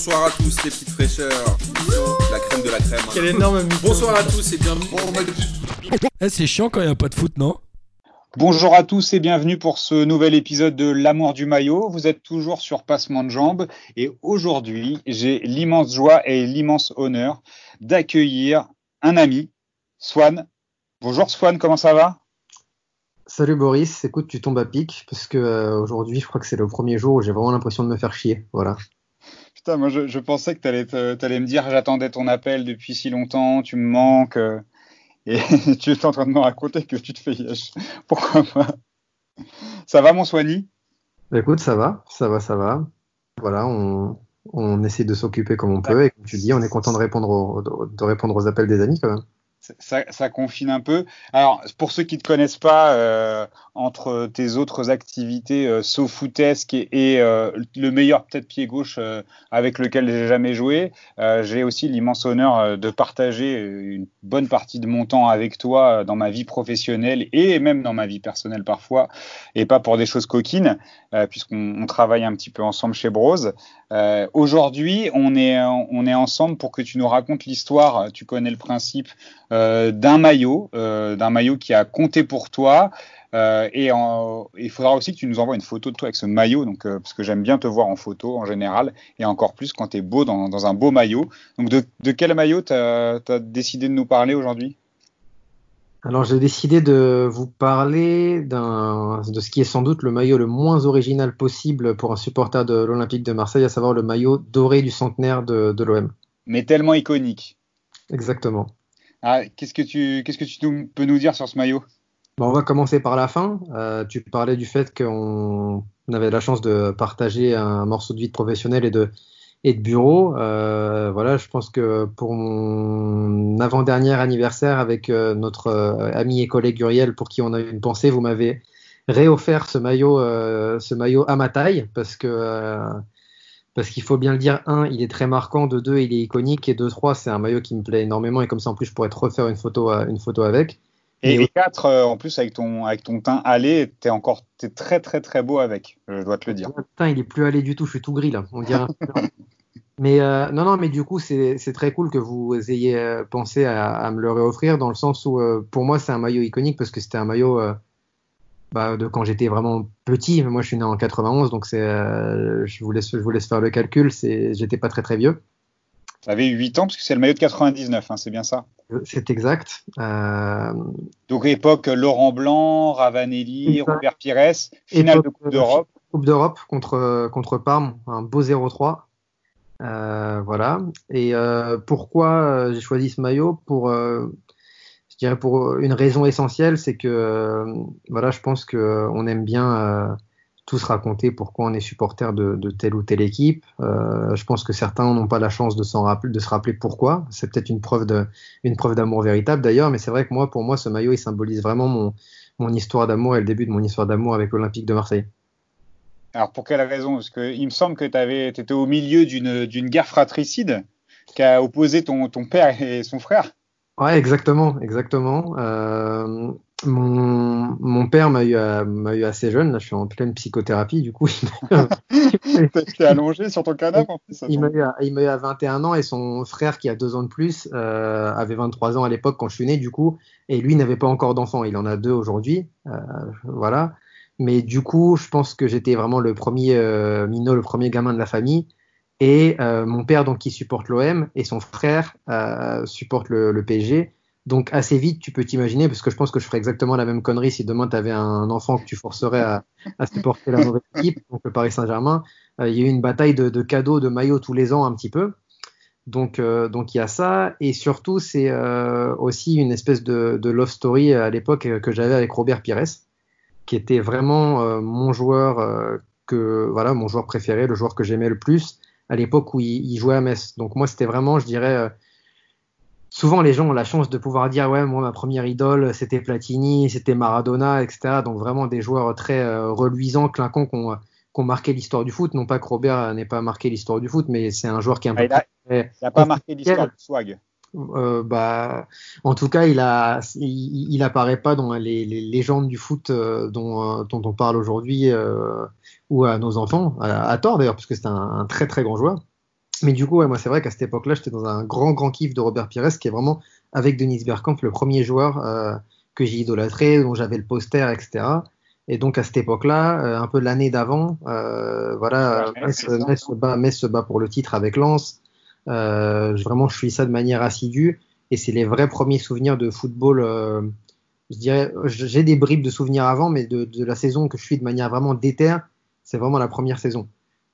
bonsoir à tous les petites fraîcheurs. La crème de la crème. Quel énorme mytho. Bonsoir à tous et bienvenue. Eh, c'est chiant quand il n'y a pas de foot, non? Bonjour à tous et bienvenue pour ce nouvel épisode de L'amour du maillot. Vous êtes toujours sur Passement de Jambes et aujourd'hui, j'ai l'immense joie et l'immense honneur d'accueillir un ami, Swan. Bonjour Swan, comment ça va? Salut Boris, écoute, tu tombes à pic parce que euh, aujourd'hui, je crois que c'est le premier jour où j'ai vraiment l'impression de me faire chier. Voilà. Moi je, pensais que tu allais, me dire j'attendais ton appel depuis si longtemps, tu me manques. euh, et tu es en train de me raconter que tu te fais yesh. Pourquoi pas? Ça va mon Swani Bah, écoute, ça va, ça va, ça va. Voilà, on, on essaie de s'occuper comme on peut et comme tu dis, on est content de répondre aux, de répondre aux appels des amis quand même. Ça, confine un peu. Alors, pour ceux qui ne te connaissent pas, euh, entre tes autres activités euh, footesques et, euh, le meilleur peut-être pied gauche euh, avec lequel j'ai jamais joué, j'ai aussi l'immense honneur de partager une bonne partie de mon temps avec toi dans ma vie professionnelle et même dans ma vie personnelle parfois, et pas pour des choses coquines, puisqu'on on travaille un petit peu ensemble chez Bros. Euh, Aujourd'hui, on est, on est ensemble pour que tu nous racontes l'histoire. Tu connais le principe d'un maillot, euh, d'un maillot qui a compté pour toi. Euh, et en- il faudra aussi que tu nous envoies une photo de toi avec ce maillot, donc euh, parce que j'aime bien te voir en photo en général, et encore plus quand tu es beau dans, dans un beau maillot. Donc de, de quel maillot tu as, décidé de nous parler aujourd'hui? Alors j'ai décidé de vous parler de ce qui est sans doute le maillot le moins original possible pour un supporter de l'Olympique de Marseille, à savoir le maillot doré du centenaire de, de l'OM. Mais tellement iconique. Exactement. Ah, qu'est-ce que tu peux nous dire sur ce maillot? On va commencer par la fin. Euh, tu parlais du fait qu'on avait la chance de partager un morceau de vie de professionnel et de, bureau. Euh, voilà, je pense que pour mon avant-dernier anniversaire avec euh, notre ami et collègue Uriel, pour qui on a une pensée, vous m'avez réoffert ce maillot, ce maillot à ma taille, parce que parce qu'il faut bien le dire, un, il est très marquant, de deux, il est iconique, et de trois, c'est un maillot qui me plaît énormément, et comme ça, en plus, je pourrais te refaire une photo, euh, une photo avec. Et, Et- et quatre, euh, en plus avec ton avec ton teint allé, t'es encore t'es très très très beau avec. Je dois te le dire. Putain, il est plus allé du tout, je suis tout gris là. On dirait. Mais euh, non, non, mais du coup, c'est très cool que vous ayez pensé à, à me le réoffrir dans le sens où, euh, pour moi, c'est un maillot iconique parce que c'était un maillot bah, de quand j'étais vraiment petit. Moi, je suis né en 91, donc c'est, euh, je vous laisse, je vous laisse faire le calcul. C'est, j'étais pas très très vieux. T'avais 8 ans parce que c'est le maillot de 99, hein, c'est bien ça. C'est exact. Euh, Donc époque Laurent Blanc, Ravanelli. Robert Pires, finale Époque, de Coupe d'Europe. Coupe d'Europe contre, contre Parme, un beau 0-3. Euh, voilà. Et euh, pourquoi euh, j'ai choisi ce maillot Pour, euh, dirais pour une raison essentielle, c'est que euh, voilà, je pense que euh, aime bien euh, tous raconter pourquoi on est supporter de, telle ou telle équipe. Euh, je pense que certains n'ont pas la chance de se rappeler pourquoi. C'est peut-être une preuve d'amour véritable d'ailleurs, mais c'est vrai que moi, pour moi, ce maillot, il symbolise vraiment mon, histoire d'amour et le début de mon histoire d'amour avec l'Olympique de Marseille. Alors pour quelle raison? Parce que il me semble que tu étais au milieu d'une guerre fratricide qui a opposé ton père et son frère. Ouais, exactement, exactement. Euh, mon, mon père m'a eu, eu assez jeune. Là, je suis en pleine psychothérapie, du coup. T'es allongé sur ton canapé en plus. ça Il m'a tombe. eu, à- il m'a eu à 21 ans et son frère, qui a deux ans de plus, euh, avait 23 ans à l'époque quand je suis né, du coup. Et lui n'avait pas encore d'enfant. Il en a deux aujourd'hui. Euh, voilà. Mais du coup, je pense que j'étais vraiment le premier euh, minot, le premier gamin de la famille. Et euh, mon père, donc, qui supporte l'OM, et son frère euh, supporte le, le PSG. Donc, assez vite, tu peux t'imaginer, parce que je pense que je ferais exactement la même connerie si demain tu avais un enfant que tu forcerais à, à supporter la mauvaise équipe, donc le Paris Saint-Germain. Euh, il y a eu une bataille de, de cadeaux, de maillots tous les ans, un petit peu. Donc, euh, donc il y a ça. Et surtout, c'est euh, aussi une espèce de, de love story à l'époque que j'avais avec Robert Pires, qui était vraiment mon joueur, que, voilà, mon joueur préféré, le joueur que j'aimais le plus à l'époque où il, il jouait à Metz. Donc moi, c'était vraiment, je dirais, euh, souvent les gens ont la chance de pouvoir dire, ouais, moi, ma première idole, c'était Platini, c'était Maradona, etc. Donc vraiment des joueurs très euh, reluisants, clinquants, qui ont, qui ont marqué l'histoire du foot. Non pas que Robert n'ait pas marqué l'histoire du foot, mais c'est un joueur qui un Ah, il a- très- Il n'a pas marqué l'histoire du swag. euh, bah, en tout cas, il a, il, il apparaît pas dans les, les légendes du foot euh, dont, euh, dont on parle aujourd'hui ou à nos enfants, à, à tort d'ailleurs, parce que c'est un, un très très grand joueur. Mais du coup, ouais, moi, c'est vrai qu'à cette époque-là, j'étais dans un grand, grand kiff de Robert Pires, qui est vraiment, avec Denis Bergkamp, le premier joueur euh, que j'ai idolâtré, dont j'avais le poster, etc. Et donc, à cette époque-là, euh, un peu l'année d'avant, euh, voilà, Ouais, Metz, c'est ça. Metz se bat, Metz se bat pour le titre avec Lens. Euh, vraiment, je suis ça de manière assidue. Et c'est les vrais premiers souvenirs de football. euh, je dirais, j'ai des bribes de souvenirs avant, mais de, de la saison que je suis de manière vraiment déterre, c'est vraiment la première saison.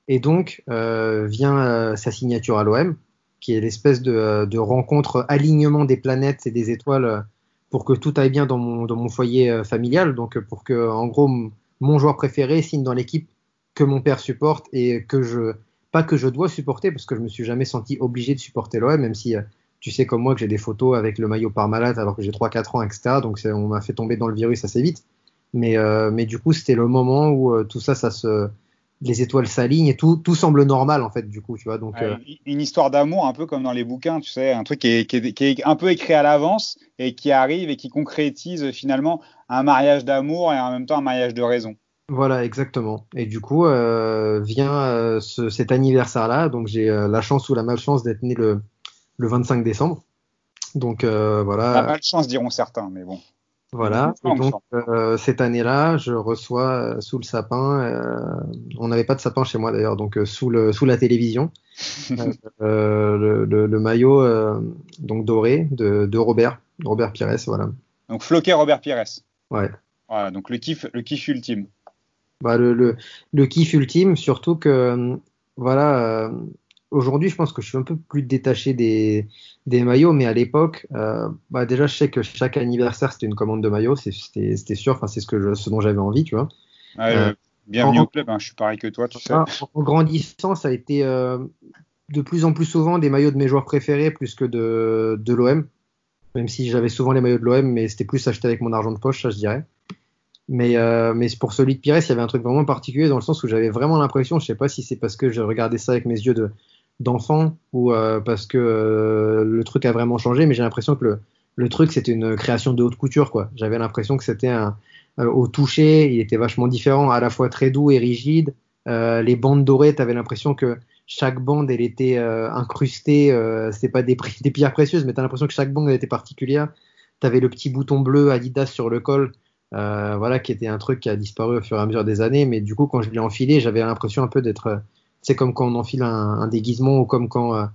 Et donc euh, vient euh, sa signature à l'OM, qui est l'espèce de, euh, de rencontre alignement des planètes et des étoiles pour que tout aille bien dans mon, dans mon foyer familial. Donc pour que, en gros, mon joueur préféré signe dans l'équipe que mon père supporte et que je, pas que je dois supporter, parce que je me suis jamais senti obligé de supporter l'OM, même si tu sais comme moi que j'ai des photos avec le maillot Parmalat alors que j'ai 3-4 ans, etc. Donc on m'a fait tomber dans le virus assez vite. Mais, euh, mais du coup, c'était le moment où euh, tout ça, ça se, les étoiles s'alignent et tout, tout semble normal en fait du coup, tu vois. Donc euh, une histoire d'amour un peu comme dans les bouquins, tu sais, un truc qui est, qui est- qui est un peu écrit à l'avance et qui arrive et qui concrétise finalement un mariage d'amour et en même temps un mariage de raison. voilà, exactement. Et du coup, vient ce- cet anniversaire-là. Donc j'ai la chance ou la malchance d'être né le, le 25 décembre. Donc euh, voilà, mal de chance, diront certains, mais bon. Voilà. Et donc euh, cette année-là, je reçois euh, sous le sapin. euh, on n'avait pas de sapin chez moi d'ailleurs, donc sous le sous la télévision, le, le- le maillot donc doré de, de Robert, Robert Pires, voilà. Donc Floquet Robert Pires. Ouais. Voilà, donc le kiff, le kiff ultime. Bah, le, le, le kiff ultime, surtout que voilà, aujourd'hui, je pense que je suis un peu plus détaché des, des maillots, mais à l'époque, euh, bah, déjà, je sais que chaque anniversaire, c'était une commande de maillots, c'est- c'était sûr, enfin, c'est ce, que je, ce dont j'avais envie, tu vois. Ouais, Euh, bienvenue en- au club, hein, je suis pareil que toi, tu sais. Ah, en grandissant, ça a été euh, de plus en plus souvent des maillots de mes joueurs préférés plus que de, de l'OM. Même si j'avais souvent les maillots de l'OM, mais c'était plus acheté avec mon argent de poche, ça je dirais. Mais, euh, mais pour celui de Pires, il y avait un truc vraiment particulier dans le sens où j'avais vraiment l'impression, je sais pas si c'est parce que je regardais ça avec mes yeux de d'enfant ou euh, parce que euh, le truc a vraiment changé, mais j'ai l'impression que le, le truc c'était une création de haute couture quoi. J'avais l'impression que c'était un euh, au toucher, il était vachement différent, à la fois très doux et rigide. Euh, les bandes dorées, tu avais l'impression que chaque bande, elle était euh, incrustée. Euh, c'est pas des, des pierres précieuses, mais tu as l'impression que chaque bande elle était particulière. Tu avais le petit bouton bleu Adidas sur le col, voilà, qui était un truc qui a disparu au fur et à mesure des années. Mais du coup, quand je l'ai enfilé, j'avais l'impression un peu d'être. C'est comme quand on enfile un, déguisement ou comme quand euh,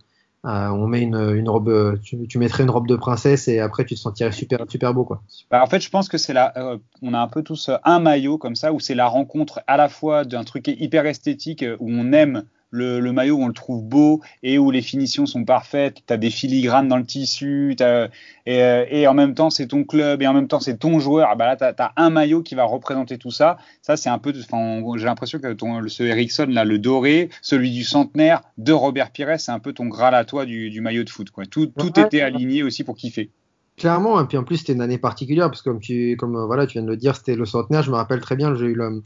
euh, on met une, robe. Tu, mettrais une robe de princesse et après tu te sentirais super, super beau, quoi. Bah, en fait, je pense que c'est la, euh, on a un peu tous un maillot comme ça où c'est la rencontre à la fois d'un truc hyper esthétique où on aime le, le maillot, où on le trouve beau et où les finitions sont parfaites. Tu as des filigranes dans le tissu et, euh, et en même temps c'est ton club et en même temps c'est ton joueur. Ah Bah là, tu as, un maillot qui va représenter tout ça. Ça, c'est un peu, j'ai l'impression que ton, ce Ericsson là, le doré, celui du centenaire de Robert Pires, c'est un peu ton graal à toi du, du maillot de foot. Quoi. Tout, tout Ouais. était aligné aussi pour kiffer. Clairement, et puis en plus c'était une année particulière parce que comme tu, comme euh, voilà, tu viens de le dire, c'était le centenaire. Je me rappelle très bien, j'ai eu le,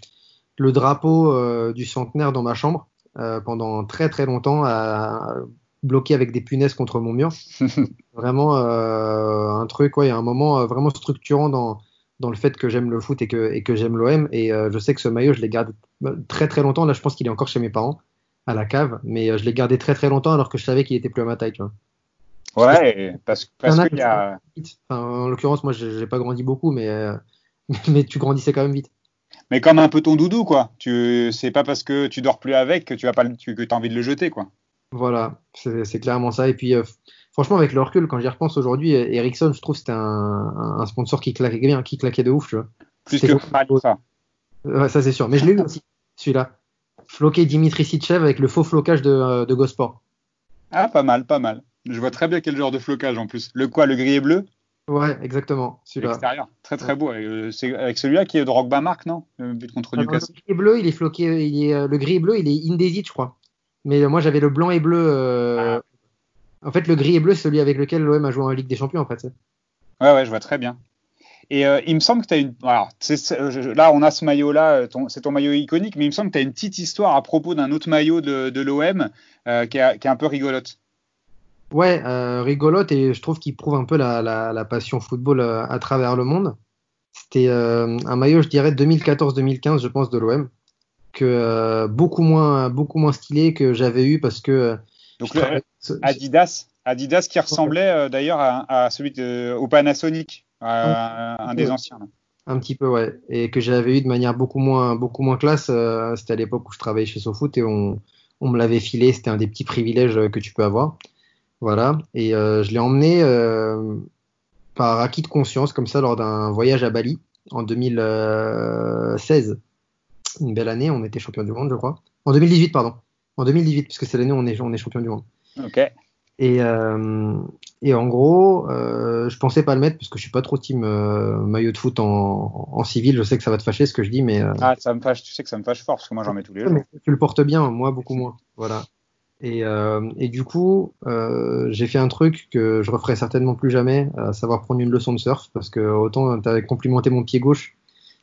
le drapeau euh, du centenaire dans ma chambre euh, pendant très très longtemps, à, bloqué avec des punaises contre mon mur. vraiment euh, un truc, ouais, il y a un moment euh, vraiment structurant dans dans le fait que j'aime le foot et que et que j'aime l'OM. Et euh, je sais que ce maillot, je l'ai gardé très très longtemps. Là, je pense qu'il est encore chez mes parents à la cave, mais je l'ai gardé très très longtemps alors que je savais qu'il était plus à ma taille, tu vois. Ouais, parce, parce qu'il y a. Enfin, en l'occurrence, moi, j'ai j'ai pas grandi beaucoup, mais, euh, mais tu grandissais quand même vite. Mais comme un peu ton doudou, quoi. Tu, c'est pas parce que tu dors plus avec que tu as pas, le- tu- que as envie de le jeter, quoi. Voilà, c'est clairement ça. Et puis, euh, franchement, avec le recul, quand j'y repense aujourd'hui, Ericsson, je trouve que c'était un, sponsor qui claquait bien, qui claquait de ouf, tu vois. Plus que beau. ça. Ouais, ça, c'est sûr. Mais je l'ai eu aussi, celui-là. Floqué Dimitri Sitchev avec le faux flocage de, de Gosport. Ah, pas mal, pas mal. Je vois très bien quel genre de flocage en plus. Le quoi, le gris et bleu? Ouais, exactement. L'extérieur. Très très beau. Et, euh, c'est avec celui-là qui est Drogba Mark, non? Le but contre Alors, Newcastle. le gris et bleu, il est floqué, il est, euh, le gris et bleu, il est indesit, je crois. Mais euh, moi, j'avais le blanc et bleu. euh, En fait, le gris et bleu, c'est celui avec lequel l'OM a joué en Ligue des Champions, en fait. Ouais, ouais, je vois très bien. Et euh, il me semble que tu as une. Alors, là, on a ce maillot-là, c'est ton maillot iconique, mais il me semble que tu as une petite histoire à propos d'un autre maillot de, de l'OM euh, qui est un peu rigolote. Ouais, euh, rigolote et je trouve qu'il prouve un peu la, la, la passion football euh, à travers le monde. C'était euh, un maillot, je dirais, 2014-2015, je pense, de l'OM, que euh, beaucoup moins, beaucoup moins stylé que j'avais eu parce que euh, Donc le- travaille- Adidas, Adidas qui ressemblait euh, d'ailleurs à, à celui de, au Panasonic, à un des anciens. là. Un petit peu, ouais. Et que j'avais eu de manière beaucoup moins, beaucoup moins classe. euh, c'était à l'époque où je travaillais chez SoFoot et on, on me l'avait filé. C'était un des petits privilèges que tu peux avoir. Voilà. Et euh, je l'ai emmené euh, par acquis de conscience, comme ça, lors d'un voyage à Bali en 2016. Une belle année. On était champion du monde, je crois. En 2018, pardon. En 2018, puisque c'est l'année où on est, on est champion du monde. Ok. Et, euh, et en gros, euh, je pensais pas le mettre parce que je suis pas trop team euh, maillot de foot en, en civil. Je sais que ça va te fâcher ce que je dis, mais, euh, Ah, ça me fâche, tu sais que ça me fâche fort parce que moi j'en mets tous les jours. mais tu le portes bien, moi beaucoup moins. Voilà. Et, euh, et du coup, euh, j'ai fait un truc que je referai certainement plus jamais, à savoir prendre une leçon de surf parce que autant tu as complimenté mon pied gauche,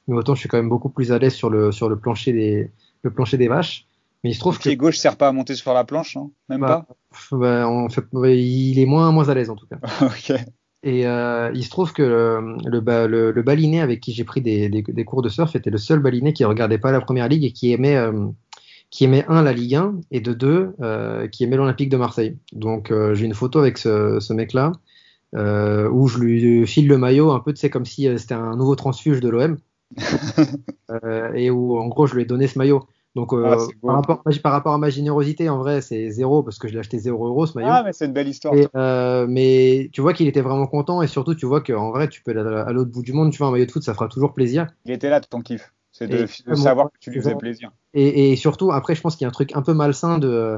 mais autant je suis quand même beaucoup plus à l'aise sur le, sur le plancher des, le plancher des vaches. Mais il se Le trouve que pied gauche sert pas à monter sur la planche, non Même Bah, bah, en fait, il est moins, moins à l'aise en tout cas. pas. Et euh, il se trouve que le, le, le, le baliné avec qui j'ai pris des, des, des cours de surf était le seul baliné qui regardait pas la première ligue et qui aimait, qui aimait un la Ligue 1 et de deux euh, qui aimait l'Olympique de Marseille. Donc euh, j'ai une photo avec ce, ce mec-là euh, où je lui file le maillot un peu, tu sais, comme si c'était un nouveau transfuge de l'OM et où en gros je lui ai donné ce maillot. Donc Ah, par, rapport, par rapport à ma générosité, en vrai, c'est zéro parce que je l'ai acheté 0 euros ce maillot. Ah, mais c'est une belle histoire. Et, mais tu vois qu'il était vraiment content et surtout tu vois qu'en vrai tu peux aller à, l'autre bout du monde, tu vois un maillot de foot ça fera toujours plaisir. Il était là ton kiff. C'est de, savoir que tu lui faisais plaisir. Et, et surtout après je pense qu'il y a un truc un peu malsain de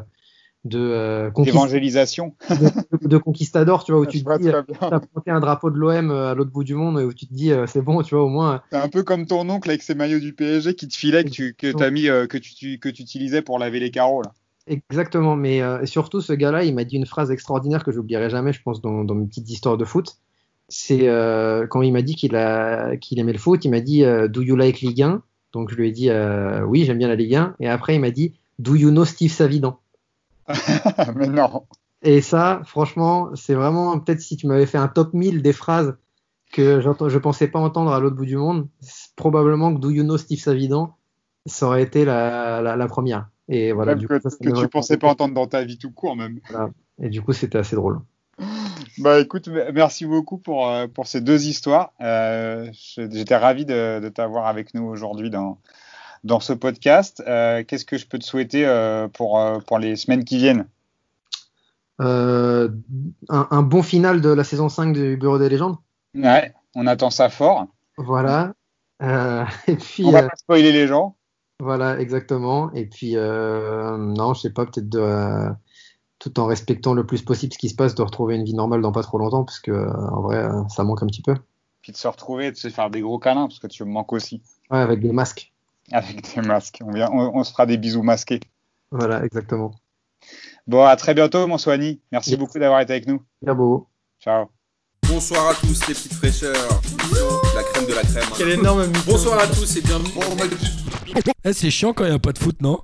de, euh, Évangélisation. de, de conquistador tu vois où tu te dis t'as planté un drapeau de l'OM à l'autre bout du monde et où tu te dis euh, c'est bon tu vois au moins C'est un peu comme ton oncle avec ses maillots du PSG qui te filait, que tu que t'as mis, euh, que tu, que tu utilisais pour laver les carreaux là. exactement mais euh, surtout ce gars-là il m'a dit une phrase extraordinaire que j'oublierai jamais je pense dans, dans mes petites histoires de foot c'est euh, quand il m'a dit qu'il qu'il aimait le foot il m'a dit euh, do you like Ligue 1 donc je lui ai dit euh, oui j'aime bien la Ligue 1 et après il m'a dit do you know Steve Savidan? Mais non. et ça franchement c'est vraiment peut-être si tu m'avais fait un top 1000 des phrases que je pensais pas entendre à l'autre bout du monde probablement que do you know Steve Savidan ça aurait été la, la, la première. Et voilà Même du que, coup, ça, ça que tu pensais pas entendre dans ta vie tout court même. et du coup c'était assez drôle Bah écoute, merci beaucoup pour, euh, pour ces deux histoires. Euh, J'étais ravi de, de t'avoir avec nous aujourd'hui dans, dans ce podcast. Euh, Qu'est-ce que je peux te souhaiter euh, pour, pour les semaines qui viennent? Un, un bon final de la saison 5 du Bureau des légendes. Ouais, on attend ça fort. Voilà. Et puis, On va pas spoiler les gens. voilà, exactement. Et puis, non, je sais pas, peut-être de, tout en respectant le plus possible ce qui se passe, de retrouver une vie normale dans pas trop longtemps, parce que, euh, en vrai, euh, ça manque un petit peu. Puis de se retrouver et de se faire des gros câlins parce que tu me manques aussi. Ouais, avec des masques. Avec des masques. On, vient, on, on se fera des bisous masqués. Voilà, exactement. Bon, à très bientôt, mon Soigny. Merci Yes. beaucoup d'avoir été avec nous. Bien beau. Ciao. Bonsoir à tous les petites fraîcheurs. La crème de la crème. Quel énorme mytho. Bonsoir à tous et bienvenue. Eh, c'est chiant quand il n'y a pas de foot, non?